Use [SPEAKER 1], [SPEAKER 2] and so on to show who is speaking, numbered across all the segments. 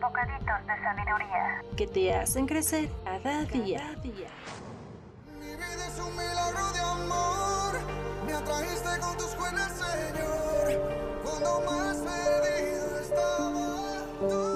[SPEAKER 1] Bocaditos de sabiduría.
[SPEAKER 2] que te hacen crecer cada día.
[SPEAKER 3] Mi vida es un milagro de amor. Me atrajiste con tus buenas, Señor. Cuando más perdido estaba, tú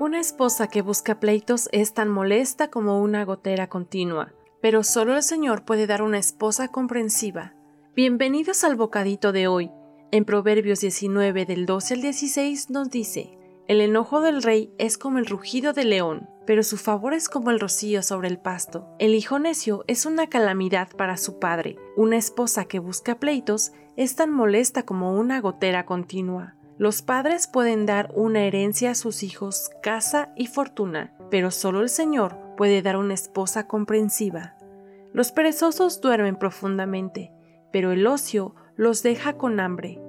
[SPEAKER 2] Una esposa que busca pleitos es tan molesta como una gotera continua, pero solo el Señor puede dar una esposa comprensiva. Bienvenidos al bocadito de hoy. En Proverbios 19 del 12 al 16 nos dice, El enojo del rey es como el rugido del león, pero su favor es como el rocío sobre el pasto. El hijo necio es una calamidad para su padre. Una esposa que busca pleitos es tan molesta como una gotera continua. Los padres pueden dar una herencia a sus hijos, casa y fortuna, pero solo el Señor puede dar una esposa comprensiva. Los perezosos duermen profundamente, pero el ocio los deja con hambre.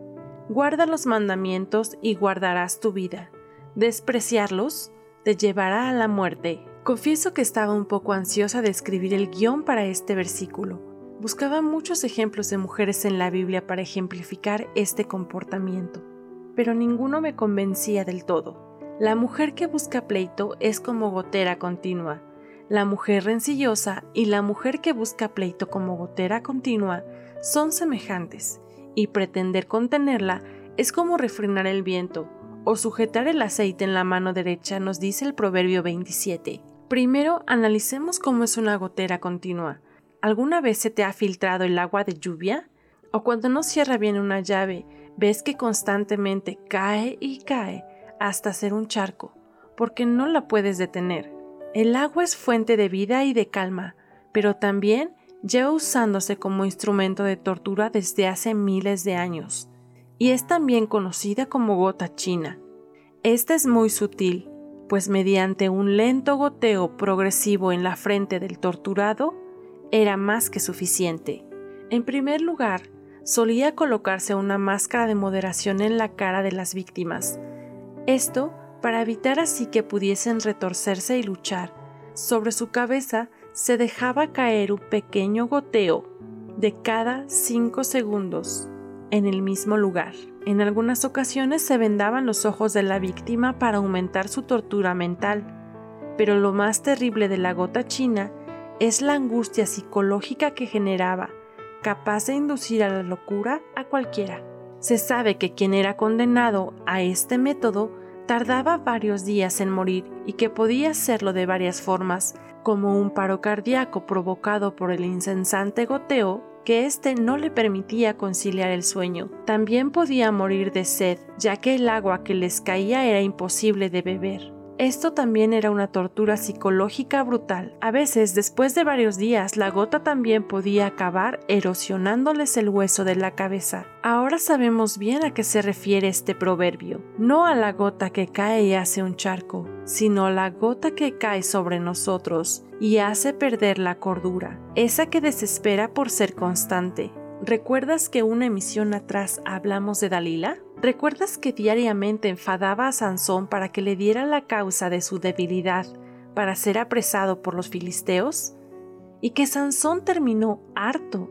[SPEAKER 2] Guarda los mandamientos y guardarás tu vida. Despreciarlos te llevará a la muerte. Confieso que estaba un poco ansiosa de escribir el guion para este versículo. Buscaba muchos ejemplos de mujeres en la Biblia para ejemplificar este comportamiento pero ninguno me convencía del todo. La mujer que busca pleito es como gotera continua. La mujer rencillosa y la mujer que busca pleito como gotera continua son semejantes, y pretender contenerla es como refrenar el viento o sujetar el aceite en la mano derecha, nos dice el Proverbio 27. Primero, analicemos cómo es una gotera continua. ¿Alguna vez se te ha filtrado el agua de lluvia? ¿O cuando no cierra bien una llave, ves que constantemente cae y cae hasta ser un charco, porque no la puedes detener. El agua es fuente de vida y de calma, pero también lleva usándose como instrumento de tortura desde hace miles de años, y es también conocida como gota china. Esta es muy sutil, pues mediante un lento goteo progresivo en la frente del torturado, era más que suficiente. En primer lugar, solía colocarse una máscara de moderación en la cara de las víctimas. Esto para evitar así que pudiesen retorcerse y luchar. Sobre su cabeza se dejaba caer un pequeño goteo de cada cinco segundos en el mismo lugar. En algunas ocasiones se vendaban los ojos de la víctima para aumentar su tortura mental, pero lo más terrible de la gota china es la angustia psicológica que generaba, capaz de inducir a la locura a cualquiera. Se sabe que quien era condenado a este método tardaba varios días en morir y que podía hacerlo de varias formas, como un paro cardíaco provocado por el incesante goteo que éste no le permitía conciliar el sueño. También podía morir de sed, ya que el agua que les caía era imposible de beber. Esto también era una tortura psicológica brutal. A veces, después de varios días, la gota también podía acabar erosionándoles el hueso de la cabeza. Ahora sabemos bien a qué se refiere este proverbio. No a la gota que cae y hace un charco, sino a la gota que cae sobre nosotros y hace perder la cordura, esa que desespera por ser constante. ¿Recuerdas que una emisión atrás hablamos de Dalila? ¿Recuerdas que diariamente enfadaba a Sansón para que le diera la causa de su debilidad para ser apresado por los filisteos? ¿Y que Sansón terminó harto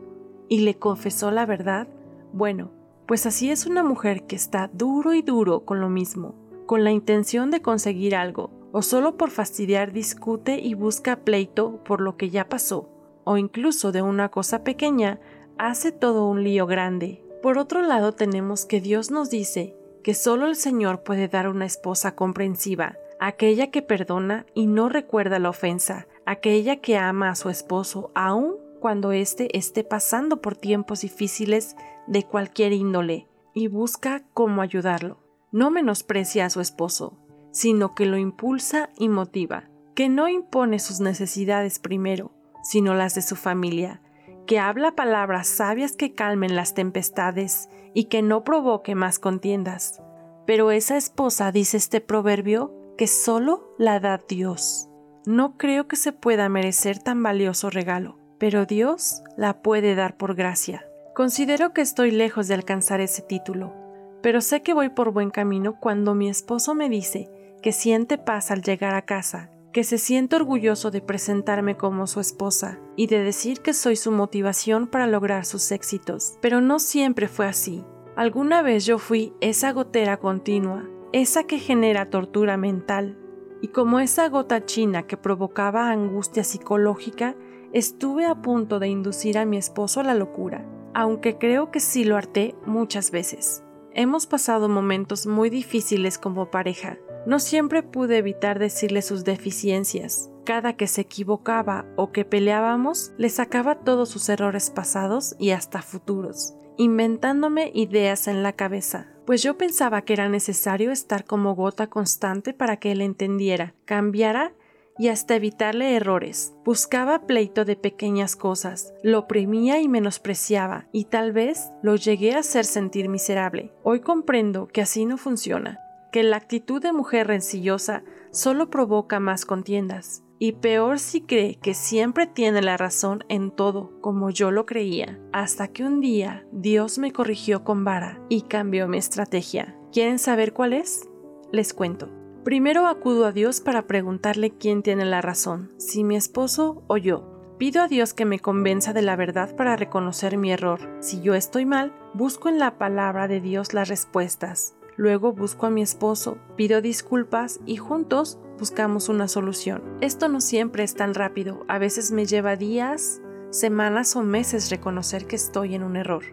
[SPEAKER 2] y le confesó la verdad? Bueno, pues así es una mujer que está duro y duro con lo mismo, con la intención de conseguir algo, o solo por fastidiar discute y busca pleito por lo que ya pasó, o incluso de una cosa pequeña hace todo un lío grande. Por otro lado tenemos que Dios nos dice, que solo el Señor puede dar una esposa comprensiva, aquella que perdona y no recuerda la ofensa, aquella que ama a su esposo aun cuando éste esté pasando por tiempos difíciles de cualquier índole y busca cómo ayudarlo. No menosprecia a su esposo, sino que lo impulsa y motiva, que no impone sus necesidades primero, sino las de su familia, que habla palabras sabias que calmen las tempestades y que no provoque más contiendas. Pero esa esposa, dice este proverbio, que solo la da Dios. No creo que se pueda merecer tan valioso regalo, pero Dios la puede dar por gracia. Considero que estoy lejos de alcanzar ese título, pero sé que voy por buen camino cuando mi esposo me dice que siente paz al llegar a casa, que se siente orgulloso de presentarme como su esposa y de decir que soy su motivación para lograr sus éxitos. Pero no siempre fue así. Alguna vez yo fui esa gotera continua, esa que genera tortura mental, y como esa gota china que provocaba angustia psicológica, estuve a punto de inducir a mi esposo a la locura, aunque creo que sí lo harté muchas veces. Hemos pasado momentos muy difíciles como pareja. No siempre pude evitar decirle sus deficiencias. Cada que se equivocaba o que peleábamos, le sacaba todos sus errores pasados y hasta futuros, inventándome ideas en la cabeza, pues yo pensaba que era necesario estar como gota constante para que él entendiera, cambiara y hasta evitarle errores. Buscaba pleito de pequeñas cosas, lo oprimía y menospreciaba, y tal vez lo llegué a hacer sentir miserable. Hoy comprendo que así no funciona, que la actitud de mujer rencillosa solo provoca más contiendas, y peor si cree que siempre tiene la razón en todo, como yo lo creía, hasta que un día Dios me corrigió con vara y cambió mi estrategia. ¿Quieren saber cuál es? Les cuento. Primero acudo a Dios para preguntarle quién tiene la razón, si mi esposo o yo. Pido a Dios que me convenza de la verdad para reconocer mi error. Si yo estoy mal, busco en la palabra de Dios las respuestas. Luego busco a mi esposo, pido disculpas y juntos buscamos una solución. Esto no siempre es tan rápido, a veces me lleva días, semanas o meses reconocer que estoy en un error.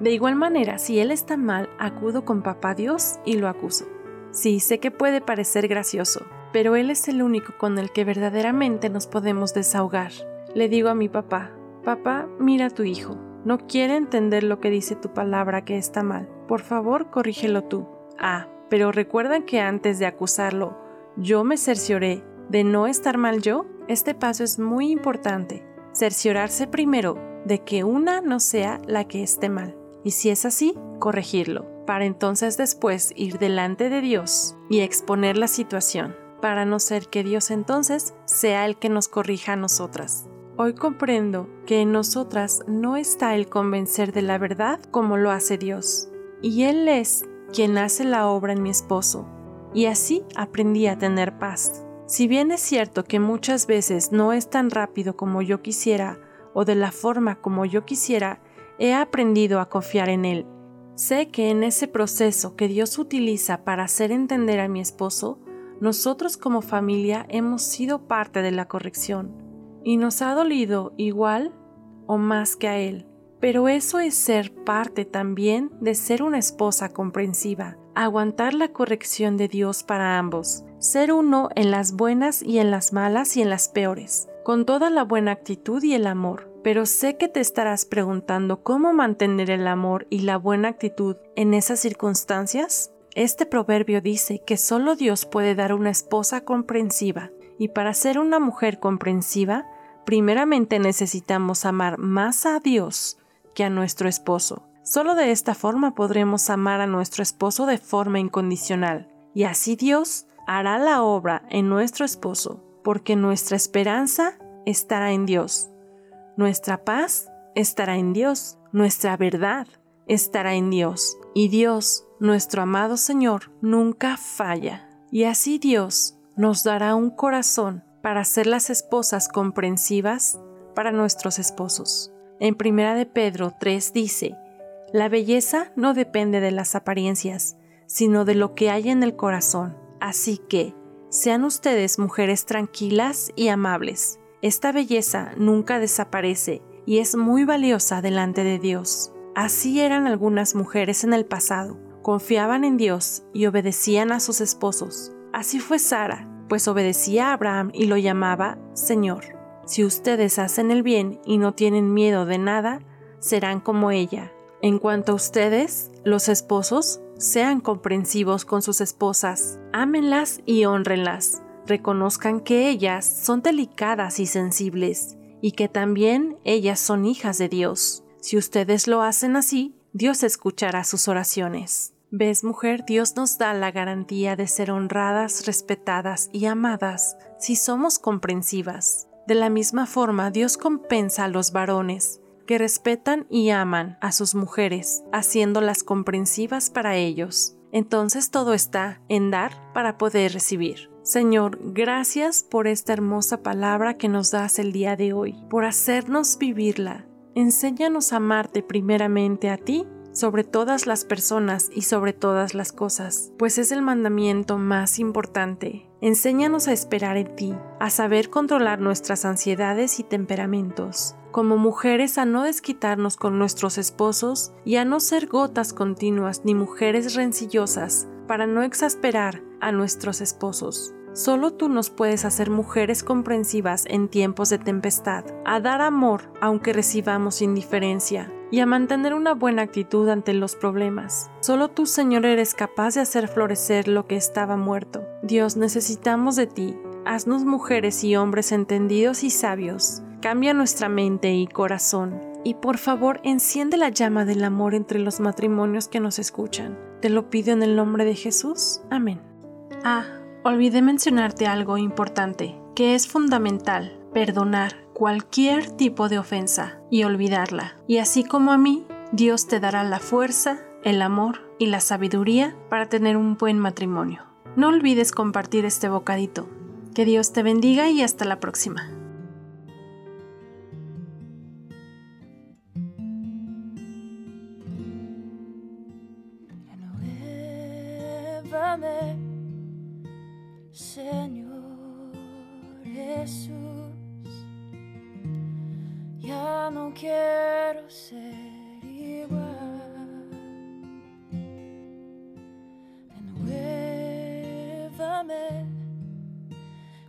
[SPEAKER 2] De igual manera, si él está mal, acudo con papá Dios y lo acuso. Sí, sé que puede parecer gracioso, pero él es el único con el que verdaderamente nos podemos desahogar. Le digo a mi papá, papá, mira a tu hijo, no quiere entender lo que dice tu palabra que está mal. Por favor, corrígelo tú. Ah, pero recuerdan que antes de acusarlo, yo me cercioré de no estar mal yo. Este paso es muy importante. Cerciorarse primero de que una no sea la que esté mal. Y si es así, corregirlo, para entonces después ir delante de Dios y exponer la situación, para no ser que Dios entonces sea el que nos corrija a nosotras. Hoy comprendo que en nosotras no está el convencer de la verdad como lo hace Dios, y Él es quien hace la obra en mi esposo, y así aprendí a tener paz. Si bien es cierto que muchas veces no es tan rápido como yo quisiera o de la forma como yo quisiera, he aprendido a confiar en Él. Sé que en ese proceso que Dios utiliza para hacer entender a mi esposo, nosotros como familia hemos sido parte de la corrección y nos ha dolido igual o más que a Él. Pero eso es ser parte también de ser una esposa comprensiva, aguantar la corrección de Dios para ambos, ser uno en las buenas y en las malas y en las peores, con toda la buena actitud y el amor. Pero sé que te estarás preguntando cómo mantener el amor y la buena actitud en esas circunstancias. Este proverbio dice que solo Dios puede dar una esposa comprensiva, y para ser una mujer comprensiva, primeramente necesitamos amar más a Dios que a nuestro esposo. Solo de esta forma podremos amar a nuestro esposo de forma incondicional, y así Dios hará la obra en nuestro esposo, porque nuestra esperanza estará en Dios, nuestra paz estará en Dios, nuestra verdad estará en Dios, y Dios, nuestro amado Señor, nunca falla. Y así Dios nos dará un corazón para ser las esposas comprensivas para nuestros esposos. En Primera de Pedro 3 dice, La belleza no depende de las apariencias, sino de lo que hay en el corazón. Así que, sean ustedes mujeres tranquilas y amables. Esta belleza nunca desaparece y es muy valiosa delante de Dios. Así eran algunas mujeres en el pasado. confiaban en Dios y obedecían a sus esposos. Así fue Sara, pues obedecía a Abraham y lo llamaba Señor. Si ustedes hacen el bien y no tienen miedo de nada, serán como ella. En cuanto a ustedes, los esposos, sean comprensivos con sus esposas, ámenlas y honrenlas. Reconozcan que ellas son delicadas y sensibles, y que también ellas son hijas de Dios. Si ustedes lo hacen así, Dios escuchará sus oraciones. ¿Ves, mujer? Dios nos da la garantía de ser honradas, respetadas y amadas si somos comprensivas. De la misma forma, Dios compensa a los varones que respetan y aman a sus mujeres, haciéndolas comprensivas para ellos. Entonces todo está en dar para poder recibir. Señor, gracias por esta hermosa palabra que nos das el día de hoy, por hacernos vivirla. Enséñanos a amarte primeramente a ti sobre todas las personas y sobre todas las cosas, pues es el mandamiento más importante. Enséñanos a esperar en ti, a saber controlar nuestras ansiedades y temperamentos, como mujeres a no desquitarnos con nuestros esposos y a no ser gotas continuas ni mujeres rencillosas, para no exasperar a nuestros esposos. Solo tú nos puedes hacer mujeres comprensivas en tiempos de tempestad, a dar amor aunque recibamos indiferencia, y a mantener una buena actitud ante los problemas. Solo tú, Señor, eres capaz de hacer florecer lo que estaba muerto. Dios, necesitamos de ti. Haznos mujeres y hombres entendidos y sabios. Cambia nuestra mente y corazón. Y por favor, enciende la llama del amor entre los matrimonios que nos escuchan. Te lo pido en el nombre de Jesús. Amén. Ah, olvidé mencionarte algo importante, que es fundamental, perdonar cualquier tipo de ofensa y olvidarla. Y así como a mí, Dios te dará la fuerza, el amor y la sabiduría para tener un buen matrimonio. No olvides compartir este bocadito. Que Dios te bendiga y hasta la próxima.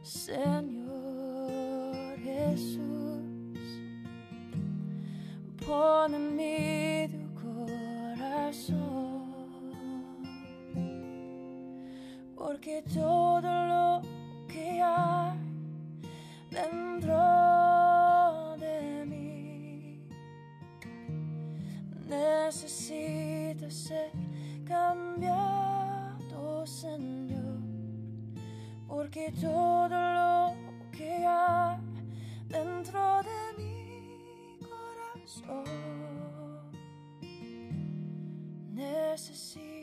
[SPEAKER 4] Señor Jesús, pon en mí tu corazón. porque todo lo que hay dentro de mí necesita ser cambiado, porque todo lo que hay dentro de mi corazón necesita